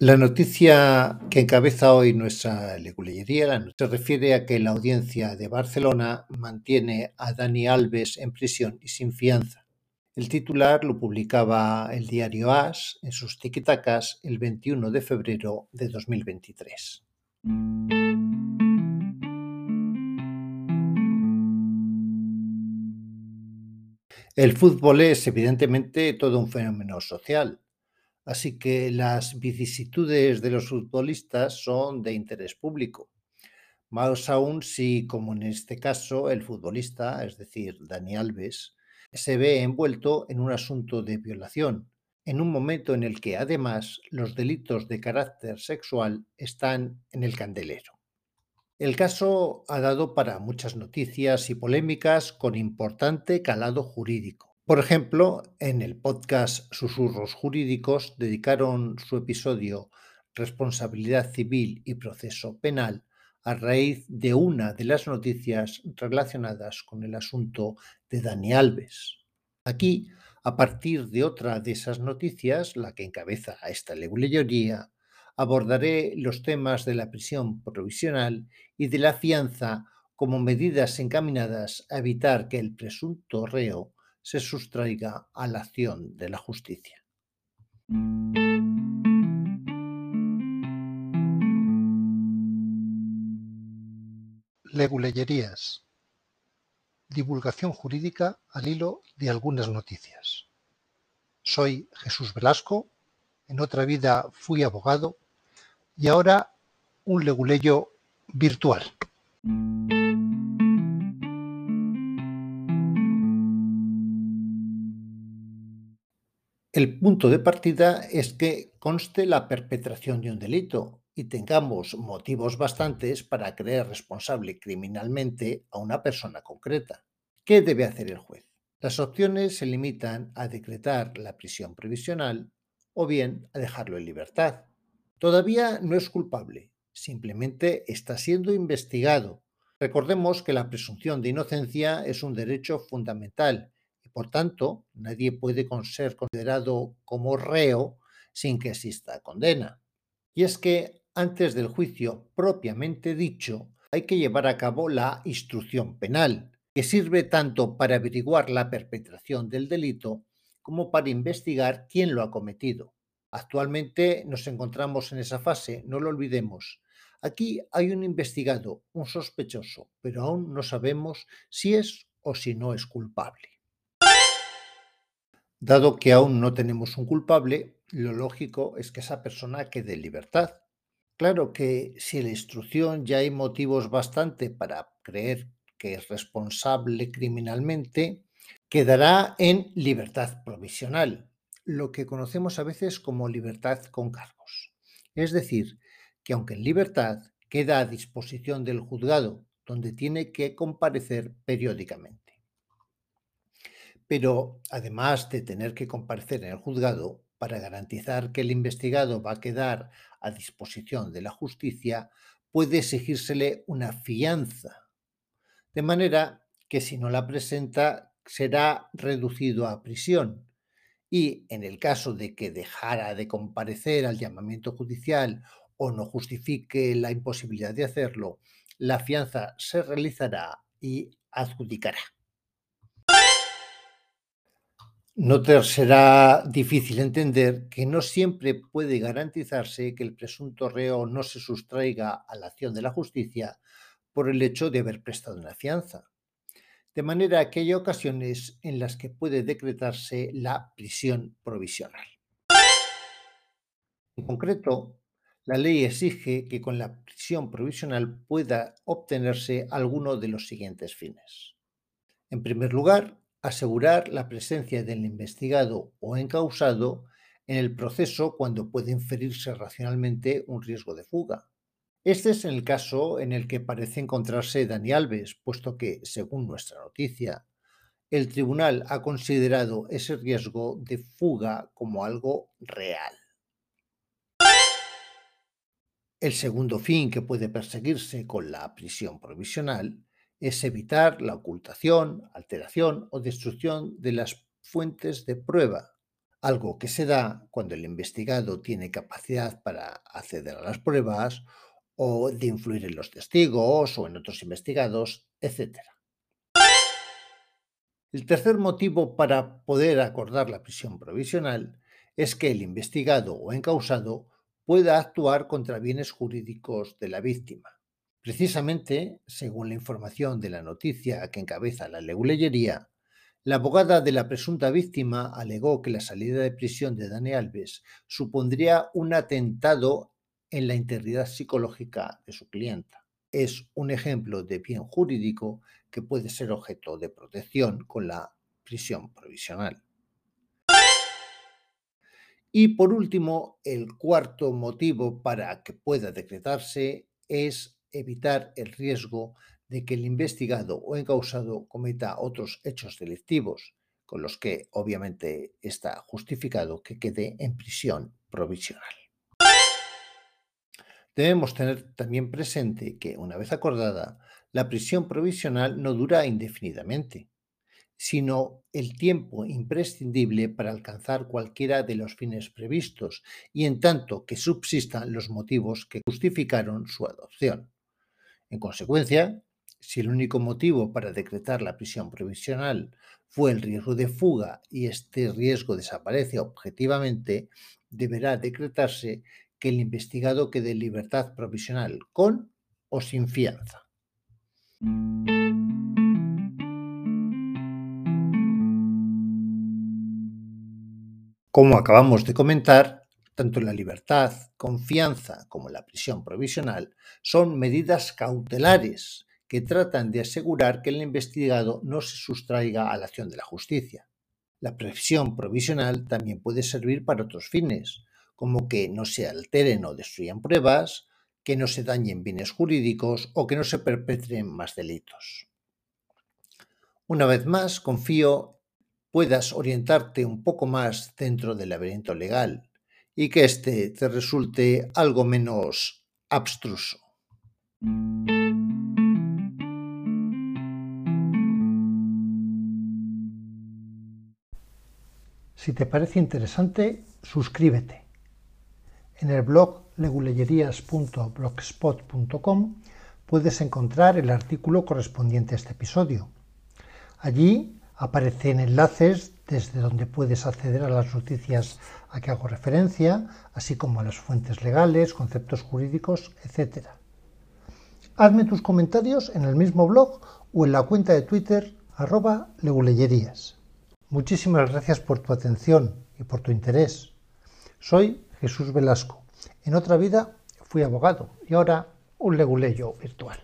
La noticia que encabeza hoy nuestra leguleyería se refiere a que la audiencia de Barcelona mantiene a Dani Alves en prisión y sin fianza. El titular lo publicaba el diario AS en sus tiquitacas el 21 de febrero de 2023. El fútbol es evidentemente todo un fenómeno social, así que las vicisitudes de los futbolistas son de interés público. Más aún si, como en este caso, el futbolista, es decir, Dani Alves, se ve envuelto en un asunto de violación, en un momento en el que además los delitos de carácter sexual están en el candelero. El caso ha dado para muchas noticias y polémicas con importante calado jurídico. Por ejemplo, en el podcast Susurros Jurídicos dedicaron su episodio Responsabilidad Civil y Proceso Penal a raíz de una de las noticias relacionadas con el asunto de Dani Alves. Aquí, a partir de otra de esas noticias, la que encabeza a esta leguleyoría, abordaré los temas de la prisión provisional y de la fianza como medidas encaminadas a evitar que el presunto reo se sustraiga a la acción de la justicia. Leguleyerías. Divulgación jurídica al hilo de algunas noticias. Soy Jesús Velasco. En otra vida fui abogado y ahora un leguleyo virtual. El punto de partida es que conste la perpetración de un delito y tengamos motivos bastantes para creer responsable criminalmente a una persona concreta. ¿Qué debe hacer el juez? Las opciones se limitan a decretar la prisión provisional o bien a dejarlo en libertad. Todavía no es culpable, simplemente está siendo investigado. Recordemos que la presunción de inocencia es un derecho fundamental por tanto nadie puede ser considerado como reo sin que exista condena. Y es que antes del juicio propiamente dicho hay que llevar a cabo la instrucción penal, que sirve tanto para averiguar la perpetración del delito como para investigar quién lo ha cometido. Actualmente nos encontramos en esa fase, no lo olvidemos. Aquí hay un investigado, un sospechoso, pero aún no sabemos si es o si no es culpable. Dado que aún no tenemos un culpable, lo lógico es que esa persona quede en libertad. Claro que si en la instrucción ya hay motivos bastante para creer que es responsable criminalmente, quedará en libertad provisional, lo que conocemos a veces como libertad con cargos. Es decir, que aunque en libertad queda a disposición del juzgado, donde tiene que comparecer periódicamente. Pero además de tener que comparecer en el juzgado, para garantizar que el investigado va a quedar a disposición de la justicia, puede exigírsele una fianza, de manera que si no la presenta será reducido a prisión y en el caso de que dejara de comparecer al llamamiento judicial o no justifique la imposibilidad de hacerlo, la fianza se realizará y adjudicará. No será difícil entender que no siempre puede garantizarse que el presunto reo no se sustraiga a la acción de la justicia por el hecho de haber prestado una fianza de manera que hay ocasiones en las que puede decretarse la prisión provisional. En concreto, la ley exige que con la prisión provisional pueda obtenerse alguno de los siguientes fines. En primer lugar, asegurar la presencia del investigado o encausado en el proceso cuando puede inferirse racionalmente un riesgo de fuga. Este es el caso en el que parece encontrarse Dani Alves, puesto que, según nuestra noticia, el tribunal ha considerado ese riesgo de fuga como algo real. El segundo fin que puede perseguirse con la prisión provisional es evitar la ocultación, alteración o destrucción de las fuentes de prueba, algo que se da cuando el investigado tiene capacidad para acceder a las pruebas o de influir en los testigos o en otros investigados, etc. El tercer motivo para poder acordar la prisión provisional es que el investigado o encausado pueda actuar contra bienes jurídicos de la víctima. Precisamente, según la información de la noticia que encabeza la leguleyería, la abogada de la presunta víctima alegó que la salida de prisión de Dani Alves supondría un atentado en la integridad psicológica de su clienta. Es un ejemplo de bien jurídico que puede ser objeto de protección con la prisión provisional. Y por último, el cuarto motivo para que pueda decretarse es evitar el riesgo de que el investigado o encausado cometa otros hechos delictivos, con los que obviamente está justificado que quede en prisión provisional. Debemos tener también presente que, una vez acordada, la prisión provisional no dura indefinidamente sino el tiempo imprescindible para alcanzar cualquiera de los fines previstos y en tanto que subsistan los motivos que justificaron su adopción. En consecuencia, si el único motivo para decretar la prisión provisional fue el riesgo de fuga y este riesgo desaparece objetivamente, deberá decretarse que el investigado quede en libertad provisional con o sin fianza. Como acabamos de comentar, tanto la libertad, confianza como la prisión provisional son medidas cautelares que tratan de asegurar que el investigado no se sustraiga a la acción de la justicia. La prisión provisional también puede servir para otros fines, como que no se alteren o destruyan pruebas, que no se dañen bienes jurídicos o que no se perpetren más delitos. Una vez más, confío puedas orientarte un poco más dentro del laberinto legal y que éste te resulte algo menos abstruso. Si te parece interesante, suscríbete. En el blog leguleyerías.blogspot.com puedes encontrar el artículo correspondiente a este episodio. Allí Aparecen enlaces desde donde puedes acceder a las noticias a que hago referencia, así como a las fuentes legales, conceptos jurídicos, etc. Hazme tus comentarios en el mismo blog o en la cuenta de Twitter arroba. Muchísimas gracias por tu atención y por tu interés. Soy Jesús Velasco. En otra vida fui abogado y ahora un leguleyo virtual.